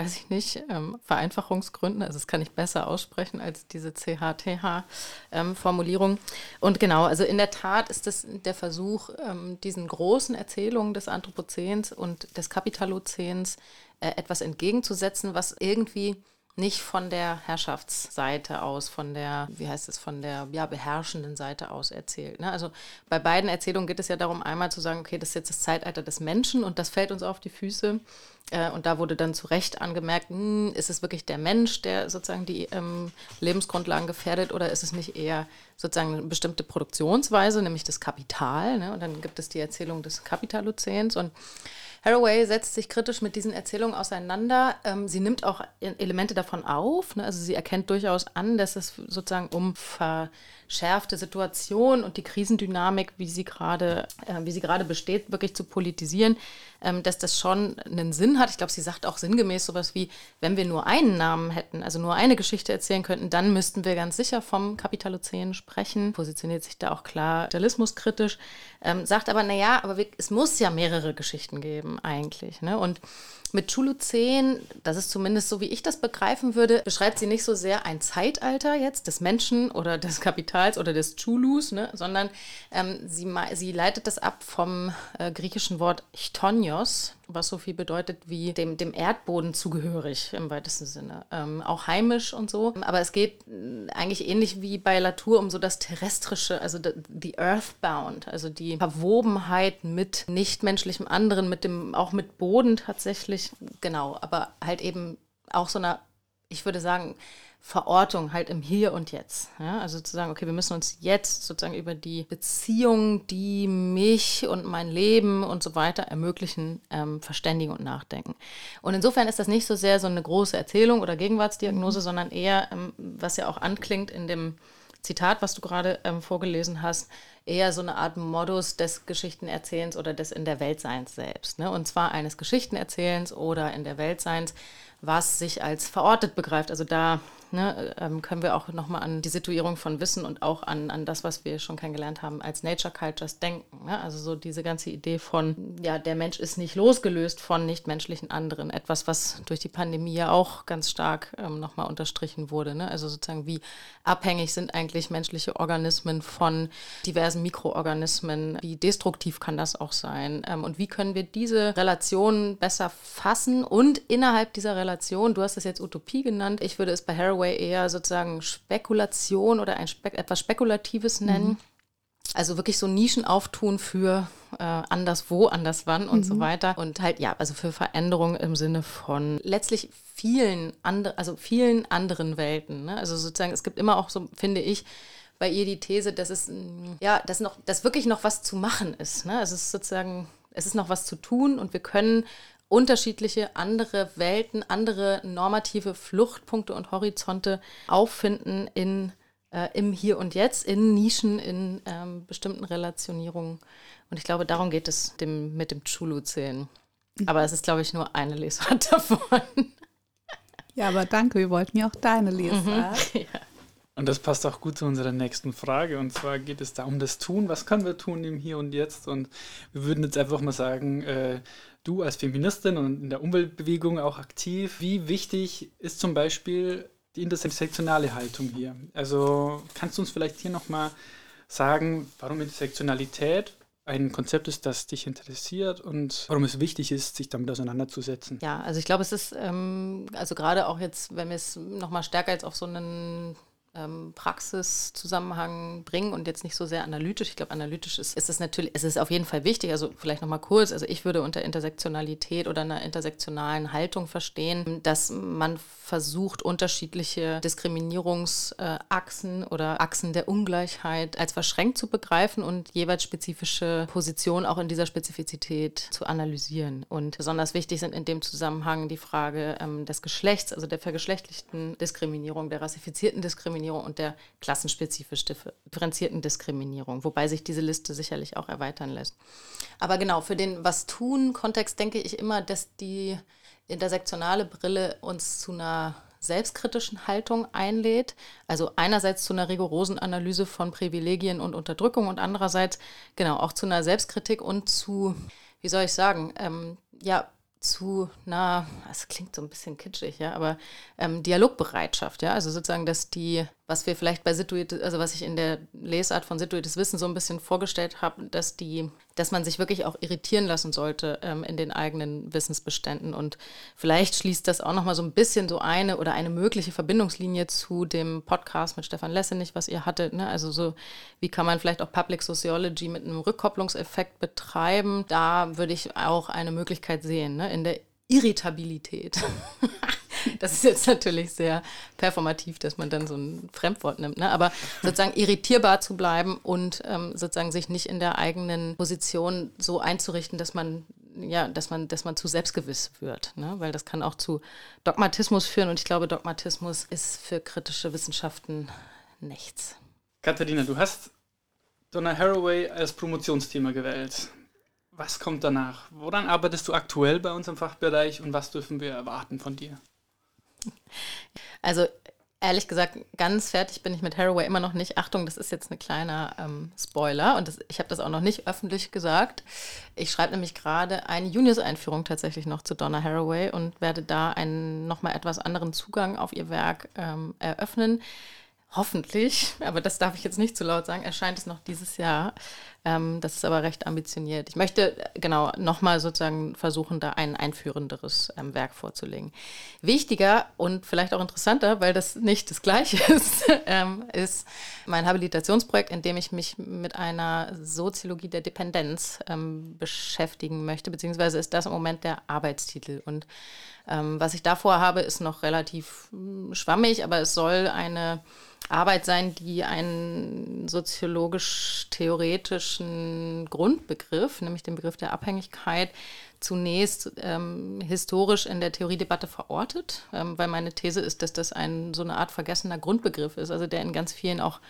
A: weiß ich nicht, ähm, Vereinfachungsgründen. Also das kann ich besser aussprechen als diese CHTH-Formulierung. Ähm, und genau, also in der Tat ist es der Versuch, ähm, diesen großen Erzählungen des Anthropozäns und des Kapitalozäns äh, etwas entgegenzusetzen, was irgendwie nicht von der Herrschaftsseite aus, von der, wie heißt es, von der ja, beherrschenden Seite aus erzählt. Ne? Also bei beiden Erzählungen geht es ja darum, einmal zu sagen, okay, das ist jetzt das Zeitalter des Menschen und das fällt uns auf die Füße. Äh, und da wurde dann zu Recht angemerkt, hm, ist es wirklich der Mensch, der sozusagen die ähm, Lebensgrundlagen gefährdet oder ist es nicht eher sozusagen eine bestimmte Produktionsweise, nämlich das Kapital. Ne? Und dann gibt es die Erzählung des Kapitalozäns und Haraway setzt sich kritisch mit diesen Erzählungen auseinander. Ähm, sie nimmt auch Elemente davon auf. Ne? Also sie erkennt durchaus an, dass es sozusagen um verschärfte Situation und die Krisendynamik, wie sie gerade, äh, wie sie gerade besteht, wirklich zu politisieren dass das schon einen Sinn hat. Ich glaube, sie sagt auch sinngemäß sowas wie, wenn wir nur einen Namen hätten, also nur eine Geschichte erzählen könnten, dann müssten wir ganz sicher vom Kapitalozän sprechen. Positioniert sich da auch klar kapitalismuskritisch, ähm, sagt aber, naja, aber wir, es muss ja mehrere Geschichten geben eigentlich. Ne? Und mit Chuluzän, das ist zumindest so, wie ich das begreifen würde, beschreibt sie nicht so sehr ein Zeitalter jetzt des Menschen oder des Kapitals oder des Chulus, ne, sondern ähm, sie, sie leitet das ab vom äh, griechischen Wort Chtonios, was so viel bedeutet wie dem, dem Erdboden zugehörig im weitesten Sinne. Ähm, auch heimisch und so. Aber es geht äh, eigentlich ähnlich wie bei Latour um so das Terrestrische, also die Earthbound, also die Verwobenheit mit nichtmenschlichem anderen, mit dem, auch mit Boden tatsächlich. Genau, aber halt eben auch so einer, ich würde sagen, Verortung halt im Hier und Jetzt. Ja? Also zu sagen, okay, wir müssen uns jetzt sozusagen über die Beziehungen, die mich und mein Leben und so weiter ermöglichen, ähm, verständigen und nachdenken. Und insofern ist das nicht so sehr so eine große Erzählung oder Gegenwartsdiagnose, mhm. sondern eher, ähm, was ja auch anklingt in dem Zitat, was du gerade ähm, vorgelesen hast, eher so eine Art Modus des Geschichtenerzählens oder des in der Weltseins selbst. Ne? Und zwar eines Geschichtenerzählens oder in der Weltseins, was sich als verortet begreift. Also da ne, ähm, können wir auch nochmal an die Situierung von Wissen und auch an, an das, was wir schon kennengelernt haben, als Nature Cultures denken. Ne? Also so diese ganze Idee von, ja, der Mensch ist nicht losgelöst von nichtmenschlichen anderen. Etwas, was durch die Pandemie ja auch ganz stark ähm, nochmal unterstrichen wurde. Ne? Also sozusagen, wie abhängig sind eigentlich menschliche Organismen von diversen Mikroorganismen? Wie destruktiv kann das auch sein? Ähm, und wie können wir diese Relationen besser fassen und innerhalb dieser Relation, du hast es jetzt Utopie genannt, ich würde es bei Harold Haraway eher sozusagen Spekulation oder ein Spe etwas Spekulatives nennen. Mhm. Also wirklich so Nischen auftun für äh, anderswo, anderswann und mhm. so weiter. Und halt, ja, also für Veränderungen im Sinne von letztlich vielen, andre, also vielen anderen Welten. Ne? Also sozusagen, es gibt immer auch so, finde ich, bei ihr die These, dass es, mm, ja, dass noch, dass wirklich noch was zu machen ist. Ne? Also es ist sozusagen, es ist noch was zu tun und wir können unterschiedliche andere Welten, andere normative Fluchtpunkte und Horizonte auffinden in, äh, im Hier und Jetzt, in Nischen, in ähm, bestimmten Relationierungen. Und ich glaube, darum geht es dem, mit dem Chulu-Zählen. Aber es ist, glaube ich, nur eine Lesart davon.
C: Ja, aber danke, wir wollten ja auch deine Lesart. Mhm, ja.
D: Und das passt auch gut zu unserer nächsten Frage. Und zwar geht es da um das Tun. Was können wir tun im Hier und Jetzt? Und wir würden jetzt einfach mal sagen, äh, du als Feministin und in der Umweltbewegung auch aktiv, wie wichtig ist zum Beispiel die intersektionale Haltung hier? Also kannst du uns vielleicht hier nochmal sagen, warum Intersektionalität ein Konzept ist, das dich interessiert und warum es wichtig ist, sich damit auseinanderzusetzen.
A: Ja, also ich glaube, es ist, ähm, also gerade auch jetzt, wenn wir es nochmal stärker jetzt auf so einen ähm, Praxiszusammenhang bringen und jetzt nicht so sehr analytisch. Ich glaube, analytisch ist, ist es natürlich, es ist auf jeden Fall wichtig. Also vielleicht nochmal kurz. Also ich würde unter Intersektionalität oder einer intersektionalen Haltung verstehen, dass man versucht, unterschiedliche Diskriminierungsachsen oder Achsen der Ungleichheit als verschränkt zu begreifen und jeweils spezifische Positionen auch in dieser Spezifizität zu analysieren. Und besonders wichtig sind in dem Zusammenhang die Frage ähm, des Geschlechts, also der vergeschlechtlichten Diskriminierung, der rassifizierten Diskriminierung Diskriminierung und der klassenspezifisch differenzierten Diskriminierung, wobei sich diese Liste sicherlich auch erweitern lässt. Aber genau, für den Was-Tun-Kontext denke ich immer, dass die intersektionale Brille uns zu einer selbstkritischen Haltung einlädt. Also einerseits zu einer rigorosen Analyse von Privilegien und Unterdrückung und andererseits genau auch zu einer Selbstkritik und zu, wie soll ich sagen, ähm, ja, zu, na, es klingt so ein bisschen kitschig, ja, aber ähm, Dialogbereitschaft, ja, also sozusagen, dass die, was wir vielleicht bei situiertes, also was ich in der Lesart von situiertes Wissen so ein bisschen vorgestellt habe, dass die, dass man sich wirklich auch irritieren lassen sollte ähm, in den eigenen Wissensbeständen. Und vielleicht schließt das auch nochmal so ein bisschen so eine oder eine mögliche Verbindungslinie zu dem Podcast mit Stefan Lessenich, was ihr hattet, ne, also so, wie kann man vielleicht auch Public Sociology mit einem Rückkopplungseffekt betreiben, da würde ich auch eine Möglichkeit sehen, ne, in der Irritabilität. Das ist jetzt natürlich sehr performativ, dass man dann so ein Fremdwort nimmt, ne? aber sozusagen irritierbar zu bleiben und ähm, sozusagen sich nicht in der eigenen Position so einzurichten, dass man ja, dass man, dass man zu selbstgewiss wird, ne? weil das kann auch zu Dogmatismus führen und ich glaube, Dogmatismus ist für kritische Wissenschaften nichts.
D: Katharina, du hast Donna Haraway als Promotionsthema gewählt. Was kommt danach? Woran arbeitest du aktuell bei uns im Fachbereich und was dürfen wir erwarten von dir?
A: Also ehrlich gesagt, ganz fertig bin ich mit Haraway immer noch nicht. Achtung, das ist jetzt ein kleiner ähm, Spoiler und das, ich habe das auch noch nicht öffentlich gesagt. Ich schreibe nämlich gerade eine Juniors-Einführung tatsächlich noch zu Donna Haraway und werde da einen nochmal etwas anderen Zugang auf ihr Werk ähm, eröffnen hoffentlich, aber das darf ich jetzt nicht zu laut sagen, erscheint es noch dieses Jahr. Ähm, das ist aber recht ambitioniert. Ich möchte äh, genau nochmal sozusagen versuchen, da ein einführenderes ähm, Werk vorzulegen. Wichtiger und vielleicht auch interessanter, weil das nicht das gleiche ist, ähm, ist mein Habilitationsprojekt, in dem ich mich mit einer Soziologie der Dependenz ähm, beschäftigen möchte, beziehungsweise ist das im Moment der Arbeitstitel. Und ähm, was ich davor habe, ist noch relativ hm, schwammig, aber es soll eine Arbeit sein, die einen soziologisch-theoretischen Grundbegriff, nämlich den Begriff der Abhängigkeit, zunächst ähm, historisch in der Theoriedebatte verortet, ähm, weil meine These ist, dass das ein so eine Art vergessener Grundbegriff ist, also der in ganz vielen auch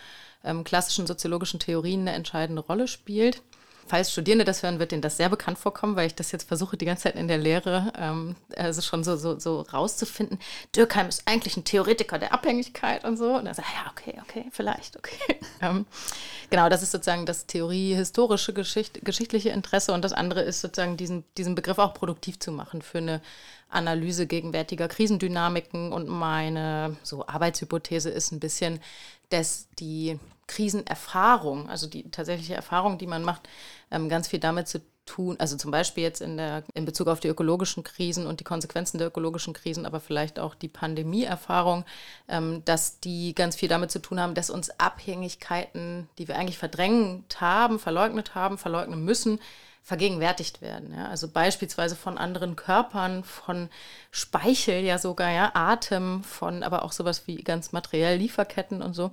A: ähm, klassischen soziologischen Theorien eine entscheidende Rolle spielt falls Studierende das hören, wird denen das sehr bekannt vorkommen, weil ich das jetzt versuche, die ganze Zeit in der Lehre ähm, also schon so, so, so rauszufinden. Dürkheim ist eigentlich ein Theoretiker der Abhängigkeit und so. Und dann sage ich, ja, okay, okay, vielleicht, okay. ähm, genau, das ist sozusagen das Theorie-historische Geschicht geschichtliche Interesse und das andere ist sozusagen diesen, diesen Begriff auch produktiv zu machen für eine Analyse gegenwärtiger Krisendynamiken und meine so Arbeitshypothese ist ein bisschen, dass die Krisenerfahrung, also die tatsächliche Erfahrung, die man macht, ähm, ganz viel damit zu tun, also zum Beispiel jetzt in, der, in Bezug auf die ökologischen Krisen und die Konsequenzen der ökologischen Krisen, aber vielleicht auch die Pandemieerfahrung, ähm, dass die ganz viel damit zu tun haben, dass uns Abhängigkeiten, die wir eigentlich verdrängt haben, verleugnet haben, verleugnen müssen, vergegenwärtigt werden. Ja? Also beispielsweise von anderen Körpern, von Speichel ja sogar, ja, Atem, von aber auch sowas wie ganz materiell Lieferketten und so.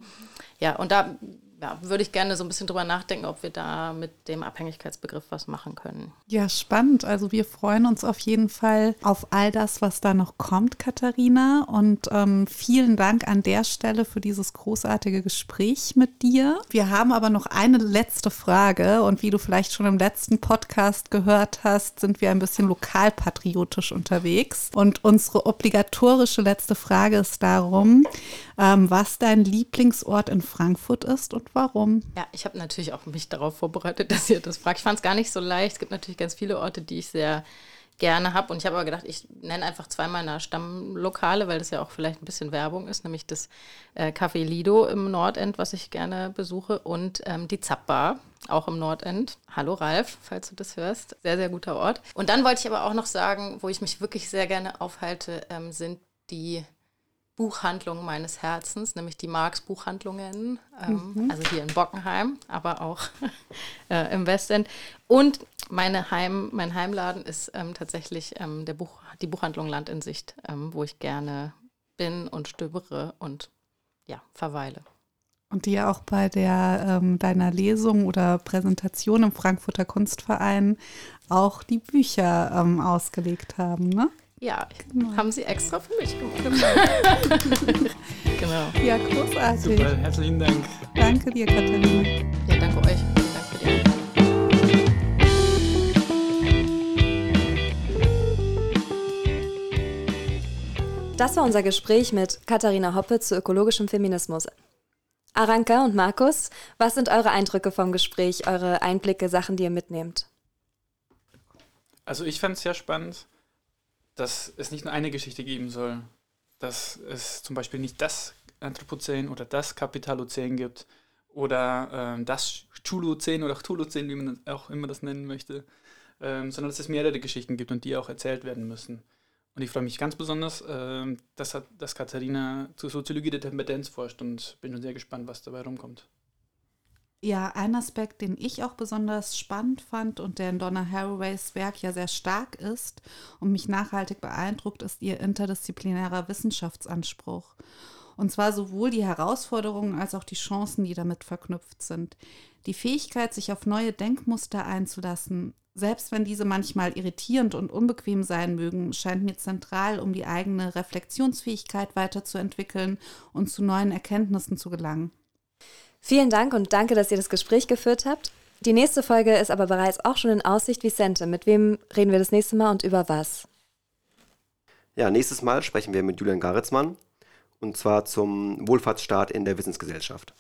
A: Ja, und da ja, würde ich gerne so ein bisschen drüber nachdenken, ob wir da mit dem Abhängigkeitsbegriff was machen können.
C: Ja, spannend. Also wir freuen uns auf jeden Fall auf all das, was da noch kommt, Katharina. Und ähm, vielen Dank an der Stelle für dieses großartige Gespräch mit dir. Wir haben aber noch eine letzte Frage. Und wie du vielleicht schon im letzten Podcast gehört hast, sind wir ein bisschen lokalpatriotisch unterwegs. Und unsere obligatorische letzte Frage ist darum, ähm, was dein Lieblingsort in Frankfurt ist und warum.
A: Ja, ich habe natürlich auch mich darauf vorbereitet, dass ihr das fragt. Ich fand es gar nicht so leicht. Es gibt natürlich ganz viele Orte, die ich sehr gerne habe. Und ich habe aber gedacht, ich nenne einfach zwei meiner Stammlokale, weil das ja auch vielleicht ein bisschen Werbung ist, nämlich das äh, Café Lido im Nordend, was ich gerne besuche, und ähm, die Zappbar, auch im Nordend. Hallo Ralf, falls du das hörst. Sehr, sehr guter Ort. Und dann wollte ich aber auch noch sagen, wo ich mich wirklich sehr gerne aufhalte, ähm, sind die Buchhandlung meines Herzens, nämlich die Marx Buchhandlungen, ähm, mhm. also hier in Bockenheim, aber auch äh, im Westend. Und meine Heim, mein Heimladen ist ähm, tatsächlich ähm, der Buch, die Buchhandlung Land in Sicht, ähm, wo ich gerne bin und stöbere und ja, verweile.
C: Und die ja auch bei der ähm, deiner Lesung oder Präsentation im Frankfurter Kunstverein auch die Bücher ähm, ausgelegt haben, ne?
A: Ja, genau. haben sie extra für mich gemacht. Genau.
C: genau. Ja, großartig.
D: Super, herzlichen Dank.
C: Danke dir, Katharina.
A: Ja, danke euch. Vielen Dank für die
E: Das war unser Gespräch mit Katharina Hoppe zu ökologischem Feminismus. Aranka und Markus, was sind eure Eindrücke vom Gespräch, eure Einblicke, Sachen, die ihr mitnehmt?
D: Also ich fand es sehr spannend dass es nicht nur eine Geschichte geben soll, dass es zum Beispiel nicht das Anthropozän oder das Kapitalozän gibt oder äh, das Chulozän oder Cthulhuzän, wie man auch immer das nennen möchte, ähm, sondern dass es mehrere Geschichten gibt und die auch erzählt werden müssen. Und ich freue mich ganz besonders, äh, dass, dass Katharina zur Soziologie der Tendenz forscht und bin schon sehr gespannt, was dabei rumkommt.
C: Ja, ein Aspekt, den ich auch besonders spannend fand und der in Donna Haraway's Werk ja sehr stark ist und mich nachhaltig beeindruckt, ist ihr interdisziplinärer Wissenschaftsanspruch. Und zwar sowohl die Herausforderungen als auch die Chancen, die damit verknüpft sind. Die Fähigkeit, sich auf neue Denkmuster einzulassen, selbst wenn diese manchmal irritierend und unbequem sein mögen, scheint mir zentral, um die eigene Reflexionsfähigkeit weiterzuentwickeln und zu neuen Erkenntnissen zu gelangen.
E: Vielen Dank und danke, dass ihr das Gespräch geführt habt. Die nächste Folge ist aber bereits auch schon in Aussicht, Vicente. Mit wem reden wir das nächste Mal und über was?
B: Ja, nächstes Mal sprechen wir mit Julian Garitzmann und zwar zum Wohlfahrtsstaat in der Wissensgesellschaft.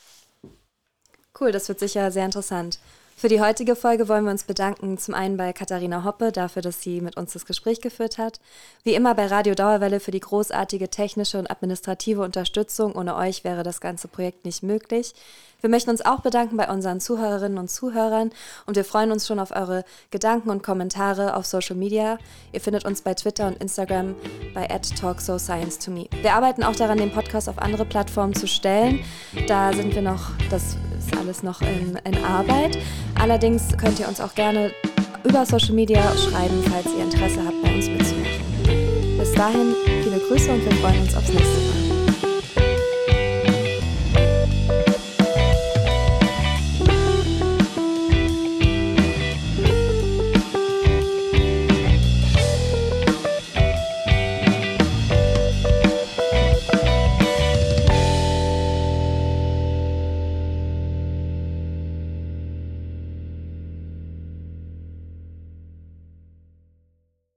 E: Cool, das wird sicher sehr interessant. Für die heutige Folge wollen wir uns bedanken, zum einen bei Katharina Hoppe dafür, dass sie mit uns das Gespräch geführt hat. Wie immer bei Radio Dauerwelle für die großartige technische und administrative Unterstützung. Ohne euch wäre das ganze Projekt nicht möglich. Wir möchten uns auch bedanken bei unseren Zuhörerinnen und Zuhörern und wir freuen uns schon auf eure Gedanken und Kommentare auf Social Media. Ihr findet uns bei Twitter und Instagram bei @talksoscience2me. Wir arbeiten auch daran, den Podcast auf andere Plattformen zu stellen. Da sind wir noch, das ist alles noch in, in Arbeit. Allerdings könnt ihr uns auch gerne über Social Media schreiben, falls ihr Interesse habt, bei uns mitzumachen. Bis dahin viele Grüße und wir freuen uns aufs nächste Mal.